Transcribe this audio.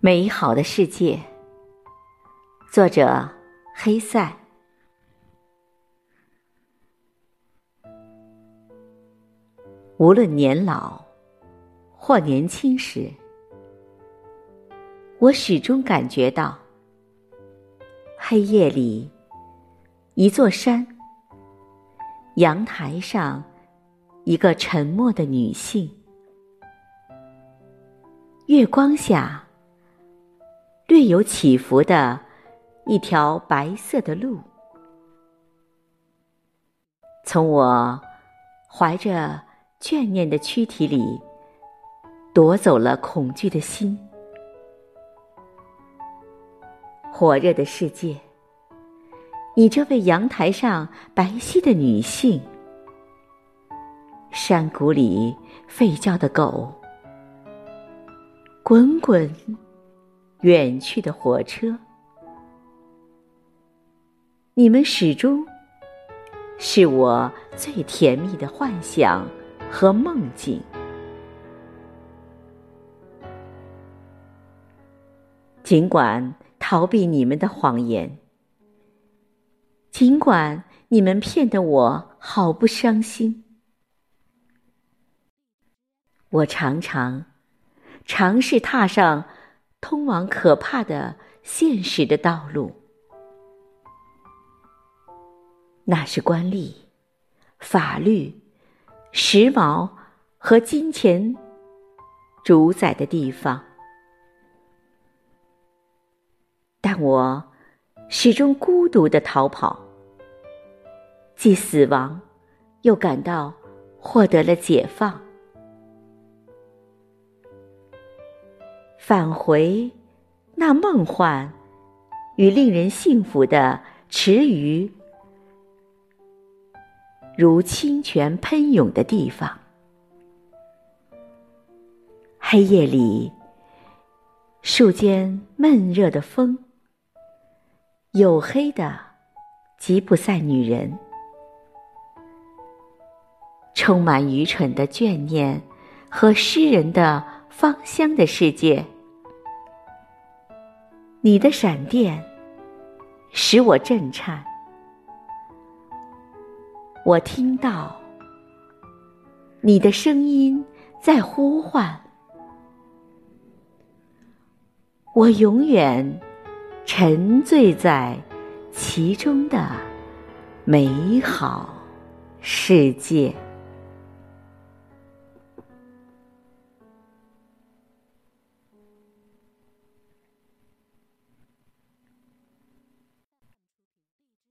美好的世界，作者黑塞。无论年老或年轻时，我始终感觉到，黑夜里，一座山，阳台上，一个沉默的女性，月光下。略有起伏的一条白色的路，从我怀着眷念的躯体里夺走了恐惧的心。火热的世界，你这位阳台上白皙的女性，山谷里吠叫的狗，滚滚。远去的火车，你们始终是我最甜蜜的幻想和梦境。尽管逃避你们的谎言，尽管你们骗得我好不伤心，我常常尝试踏上。通往可怕的现实的道路，那是官吏、法律、时髦和金钱主宰的地方。但我始终孤独的逃跑，既死亡，又感到获得了解放。返回那梦幻与令人幸福的池鱼，如清泉喷涌的地方。黑夜里，树间闷热的风，黝黑的吉普赛女人，充满愚蠢的眷念和诗人的芳香的世界。你的闪电使我震颤，我听到你的声音在呼唤，我永远沉醉在其中的美好世界。